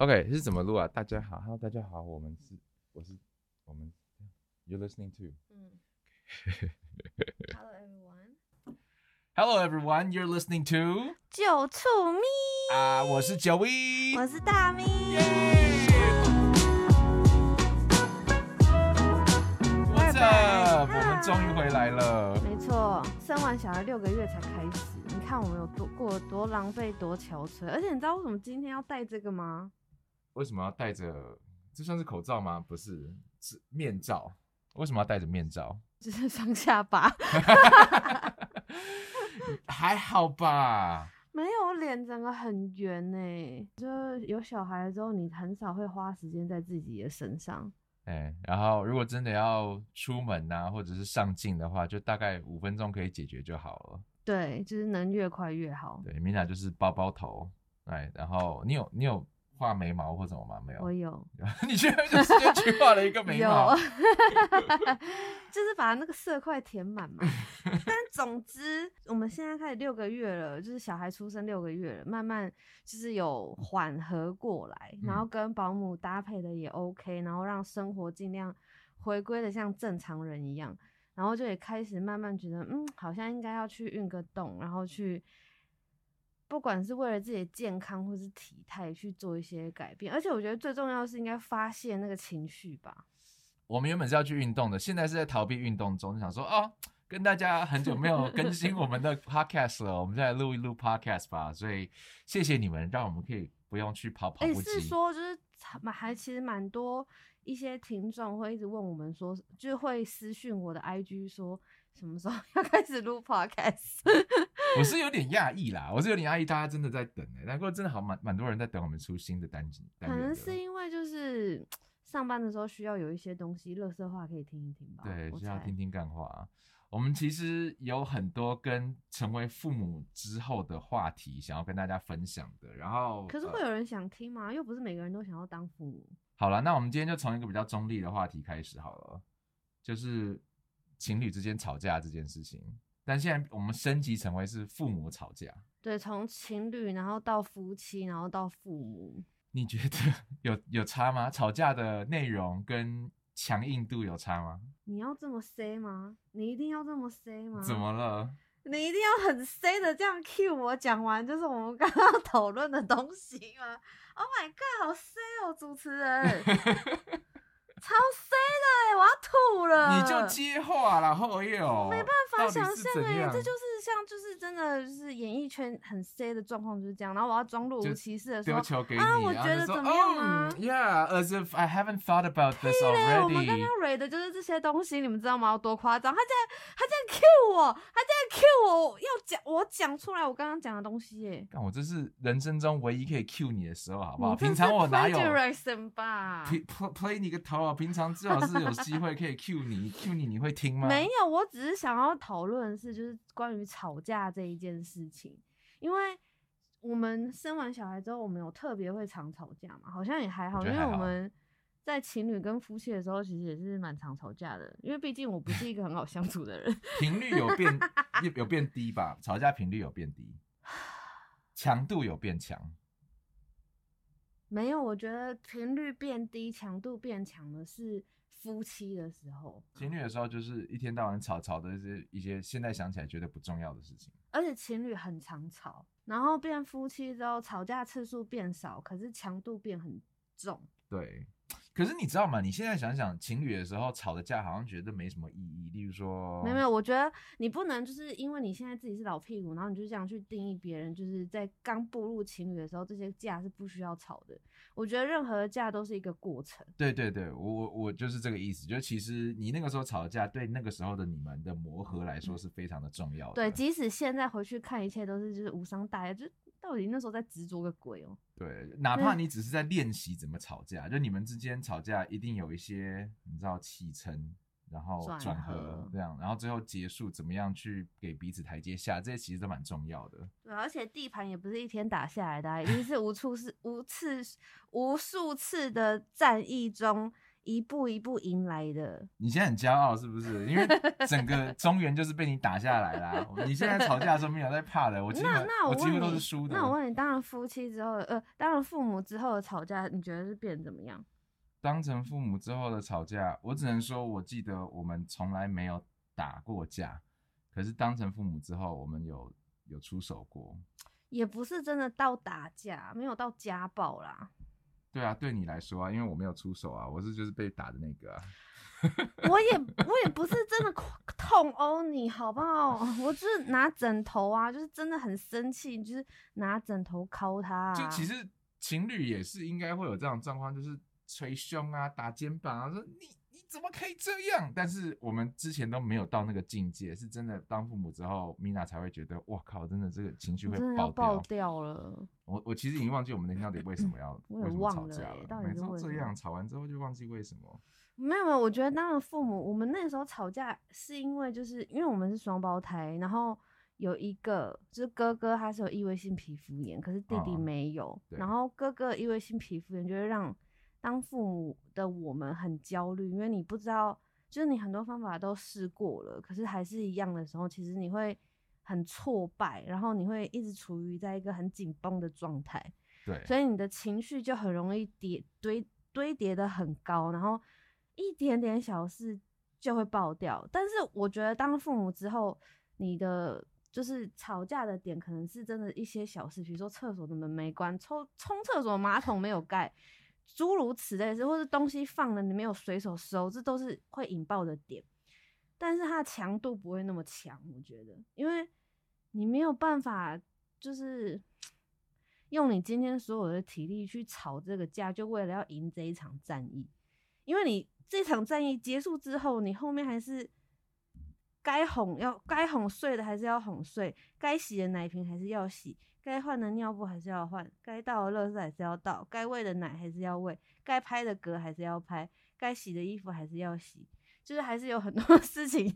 OK 是怎么录啊？大家好，Hello，大家好，我们是，我是，我们，You're listening to。嗯。Hello everyone。Hello everyone, you're listening to 九醋咪啊，我是九 V，我是大咪。What's up？我们终于回来了。没错，生完小孩六个月才开始，你看我们有多过多浪费多憔悴，而且你知道为什么今天要带这个吗？为什么要戴着？这算是口罩吗？不是，是面罩。为什么要戴着面罩？只是双下巴。还好吧。没有，脸整个很圆呢。就有小孩了之后，你很少会花时间在自己的身上。哎，然后如果真的要出门呐，或者是上镜的话，就大概五分钟可以解决就好了。对，就是能越快越好。对，米娜就是包包头。哎，然后你有你有。画眉毛或什么吗？没有，我有。你居然就直接去画了一个眉毛，就是把那个色块填满嘛。但总之，我们现在开始六个月了，就是小孩出生六个月了，慢慢就是有缓和过来，然后跟保姆搭配的也 OK，然后让生活尽量回归的像正常人一样，然后就也开始慢慢觉得，嗯，好像应该要去运个动，然后去。不管是为了自己的健康或是体态去做一些改变，而且我觉得最重要的是应该发泄那个情绪吧。我们原本是要去运动的，现在是在逃避运动中，想说哦，跟大家很久没有更新我们的 podcast 了，我们再来录一录 podcast 吧。所以谢谢你们，让我们可以不用去跑跑步机。是说就是蛮还其实蛮多一些听众会一直问我们说，就会私讯我的 IG 说。什么时候 要开始录 podcast？我是有点讶异啦，我是有点讶异，大家真的在等哎，不过真的好蛮蛮多人在等我们出新的单集。可能是因为就是上班的时候需要有一些东西，乐色话可以听一听吧。对，需要听听干话。我们其实有很多跟成为父母之后的话题想要跟大家分享的，然后可是会有人想听吗？又不是每个人都想要当父母。好了，那我们今天就从一个比较中立的话题开始好了，就是。情侣之间吵架这件事情，但现在我们升级成为是父母吵架。对，从情侣，然后到夫妻，然后到父母。你觉得 有有差吗？吵架的内容跟强硬度有差吗？你要这么 say 吗？你一定要这么 say 吗？怎么了？你一定要很 say 的这样 cue 我讲完，就是我们刚刚 讨论的东西吗？Oh my god，好 say 哦，主持人。超 C 的哎，我要吐了！你就接话然后又没办法想象哎，这就是像就是真的就是演艺圈很 C 的状况就是这样。然后我要装若无其事的说啊，我觉得怎么样啊？Yeah，as if I haven't thought about this already。我们刚刚 read 的就是这些东西，你们知道吗？有多夸张？他在他在 cue 我，他在 cue 我要讲我讲出来我刚刚讲的东西耶。但我这是人生中唯一可以 cue 你的时候，好不好？平常我哪有 play play 你个头啊！平常最好是有机会可以 Q 你，Q 你，你会听吗？没有，我只是想要讨论是就是关于吵架这一件事情，因为我们生完小孩之后，我们有特别会常吵架嘛？好像也还好，因为我们在情侣跟夫妻的时候，其实也是蛮常吵架的，因为毕竟我不是一个很好相处的人。频率有变 有变低吧？吵架频率有变低，强度有变强。没有，我觉得频率变低，强度变强的是夫妻的时候。情侣的时候就是一天到晚吵吵的一些一些，现在想起来觉得不重要的事情。而且情侣很常吵，然后变夫妻之后，吵架次数变少，可是强度变很重。对。可是你知道吗？你现在想想，情侣的时候吵的架，好像觉得没什么意义。例如说，没有没有，我觉得你不能就是因为你现在自己是老屁股，然后你就这样去定义别人，就是在刚步入情侣的时候，这些架是不需要吵的。我觉得任何的架都是一个过程。对对对，我我我就是这个意思。就其实你那个时候吵架，对那个时候的你们的磨合来说是非常的重要的。对，即使现在回去看，一切都是就是无伤大雅，就。到底那时候在执着个鬼哦？对，哪怕你只是在练习怎么吵架，就你们之间吵架一定有一些你知道起承，然后转合这样，然后最后结束怎么样去给彼此台阶下，这些其实都蛮重要的。对，而且地盘也不是一天打下来的，一定是无处是无次无数次的战役中。一步一步迎来的。你现在很骄傲是不是？因为整个中原就是被你打下来啦。你现在吵架的时候没有在怕的，我几乎都是输的。那我问你，当了夫妻之后，呃，当了父母之后的吵架，你觉得是变怎么样？当成父母之后的吵架，我只能说，我记得我们从来没有打过架，可是当成父母之后，我们有有出手过。也不是真的到打架，没有到家暴啦。对啊，对你来说啊，因为我没有出手啊，我是就是被打的那个啊。我也我也不是真的痛殴你，好不好？我就是拿枕头啊，就是真的很生气，就是拿枕头敲他。就其实情侣也是应该会有这样状况，就是捶胸啊、打肩膀啊，说你。怎么可以这样？但是我们之前都没有到那个境界，是真的当父母之后，米娜才会觉得，哇靠，真的这个情绪会爆爆掉了。我我其实已经忘记我们那天到底为什么要 为什么吵架了。每次这样吵完之后就忘记为什么。没有没有，我觉得当了父母，我们那时候吵架是因为就是因为我们是双胞胎，然后有一个就是哥哥他是有异位性皮肤炎，可是弟弟没有。然后哥哥异位性皮肤炎就会让。当父母的我们很焦虑，因为你不知道，就是你很多方法都试过了，可是还是一样的时候，其实你会很挫败，然后你会一直处于在一个很紧绷的状态。对，所以你的情绪就很容易叠堆堆叠的很高，然后一点点小事就会爆掉。但是我觉得当父母之后，你的就是吵架的点可能是真的一些小事，比如说厕所的门没关，冲冲厕所马桶没有盖。诸如此类是，或是东西放了你没有随手收，这都是会引爆的点。但是它的强度不会那么强，我觉得，因为你没有办法，就是 用你今天所有的体力去吵这个架，就为了要赢这一场战役。因为你这场战役结束之后，你后面还是该哄要该哄睡的还是要哄睡，该洗的奶瓶还是要洗。该换的尿布还是要换，该倒的垃圾还是要倒，该喂的奶还是要喂，该拍的嗝还是要拍，该洗的衣服还是要洗，就是还是有很多 事情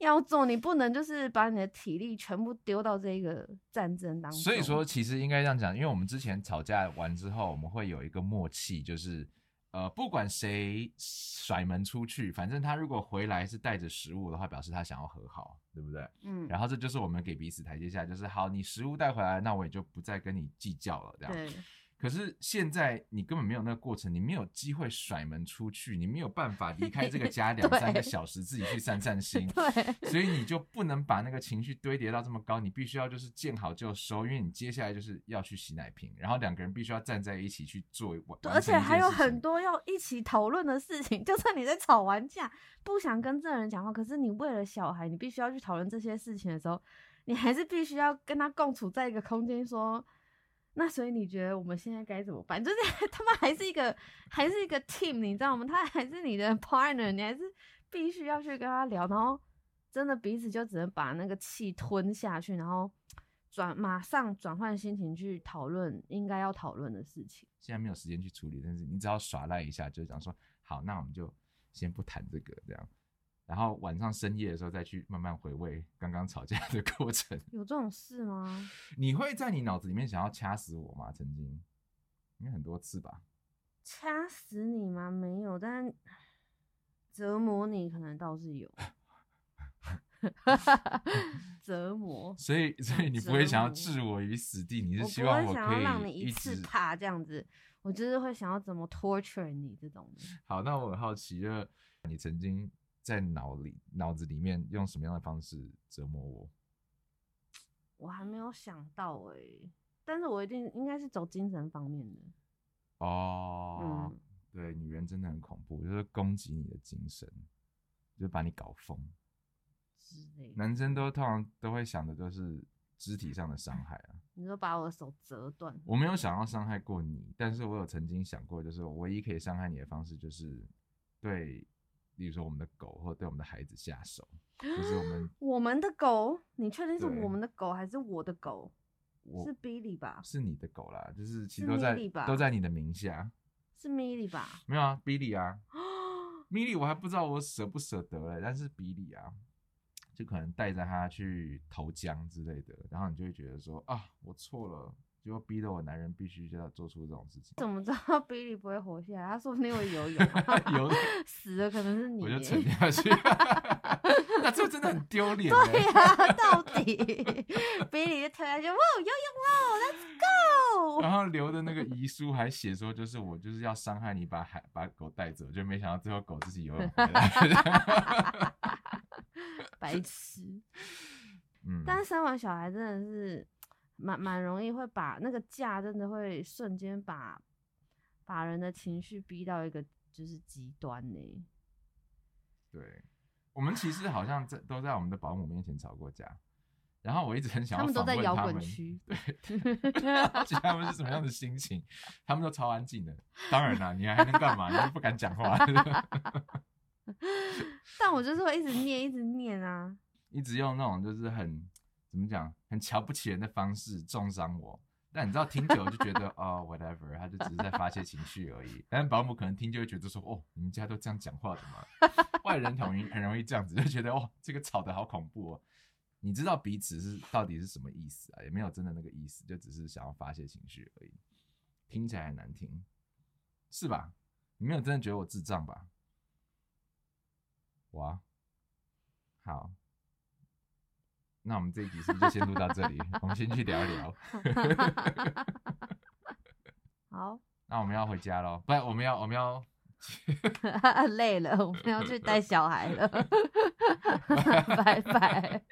要做，你不能就是把你的体力全部丢到这个战争当中。所以说，其实应该这样讲，因为我们之前吵架完之后，我们会有一个默契，就是。呃，不管谁甩门出去，反正他如果回来是带着食物的话，表示他想要和好，对不对？嗯。然后这就是我们给彼此台阶下，就是好，你食物带回来，那我也就不再跟你计较了，这样。对。可是现在你根本没有那个过程，你没有机会甩门出去，你没有办法离开这个家 两三个小时自己去散散心，对，所以你就不能把那个情绪堆叠到这么高，你必须要就是见好就收，因为你接下来就是要去洗奶瓶，然后两个人必须要站在一起去做，而且还有很多要一起讨论的事情。就算你在吵完架，不想跟这人讲话，可是你为了小孩，你必须要去讨论这些事情的时候，你还是必须要跟他共处在一个空间说。那所以你觉得我们现在该怎么办？就是 他们还是一个还是一个 team，你知道吗？他还是你的 partner，你还是必须要去跟他聊，然后真的彼此就只能把那个气吞下去，然后转马上转换心情去讨论应该要讨论的事情。现在没有时间去处理，但是你只要耍赖一下，就讲说好，那我们就先不谈这个这样。然后晚上深夜的时候再去慢慢回味刚刚吵架的 过程，有这种事吗？你会在你脑子里面想要掐死我吗？曾经，应该很多次吧。掐死你吗？没有，但折磨你可能倒是有。折磨。所以，所以你不会想要置我于死地，你是希望我可以让你一次怕这样子。我就是会想要怎么 torture 你这种的。好，那我很好奇，就是你曾经。在脑里脑子里面用什么样的方式折磨我？我还没有想到哎，但是我一定应该是走精神方面的。哦，对，女人真的很恐怖，就是攻击你的精神，就把你搞疯之类。男生都通常都会想的都是肢体上的伤害啊。你说把我的手折断？我没有想要伤害过你，但是我有曾经想过，就是我唯一可以伤害你的方式就是对。比如说我们的狗，或对我们的孩子下手，就是我们我们的狗，你确定是我们的狗还是我的狗？是 Billy 吧？是你的狗啦，就是其实都在都在你的名下。是 Milly 吧？没有啊，Billy 啊，Milly 我还不知道我舍不舍得嘞，但是 Billy 啊，就可能带着他去投江之类的，然后你就会觉得说啊，我错了，结果逼得我男人必须就要做出这种事情。怎么知道 比利不会活下来？他说不定会游泳，游 死的可能是你。我就沉下去。那这真的很丢脸。对呀，到底比利就跳下去，哇，游泳喽，Let's go！然后留的那个遗书还写说，就是我就是要伤害你，把海把狗带走，就没想到最后狗自己游泳回来。白痴。嗯，但是生完小孩真的是。蛮蛮容易会把那个架，真的会瞬间把把人的情绪逼到一个就是极端呢。对，我们其实好像在都在我们的保姆面前吵过架，然后我一直很想他们都在摇滚区，对，他们是什么样的心情？他们都超安静的。当然啦，你还能干嘛？你不敢讲话。但我就是会一直念，一直念啊，一直用那种就是很。怎么讲？很瞧不起人的方式重伤我，但你知道听久就觉得 哦，whatever，他就只是在发泄情绪而已。但保姆可能听就会觉得说，哦，你们家都这样讲话的吗？外人很容易很容易这样子，就觉得哦，这个吵得好恐怖哦。你知道彼此是到底是什么意思啊？也没有真的那个意思，就只是想要发泄情绪而已。听起来很难听，是吧？你没有真的觉得我智障吧？哇，好。那我们这一集是不是就先录到这里？我们先去聊一聊。好，那我们要回家喽，不，我们要我们要累了，我们要去带小孩了。拜拜。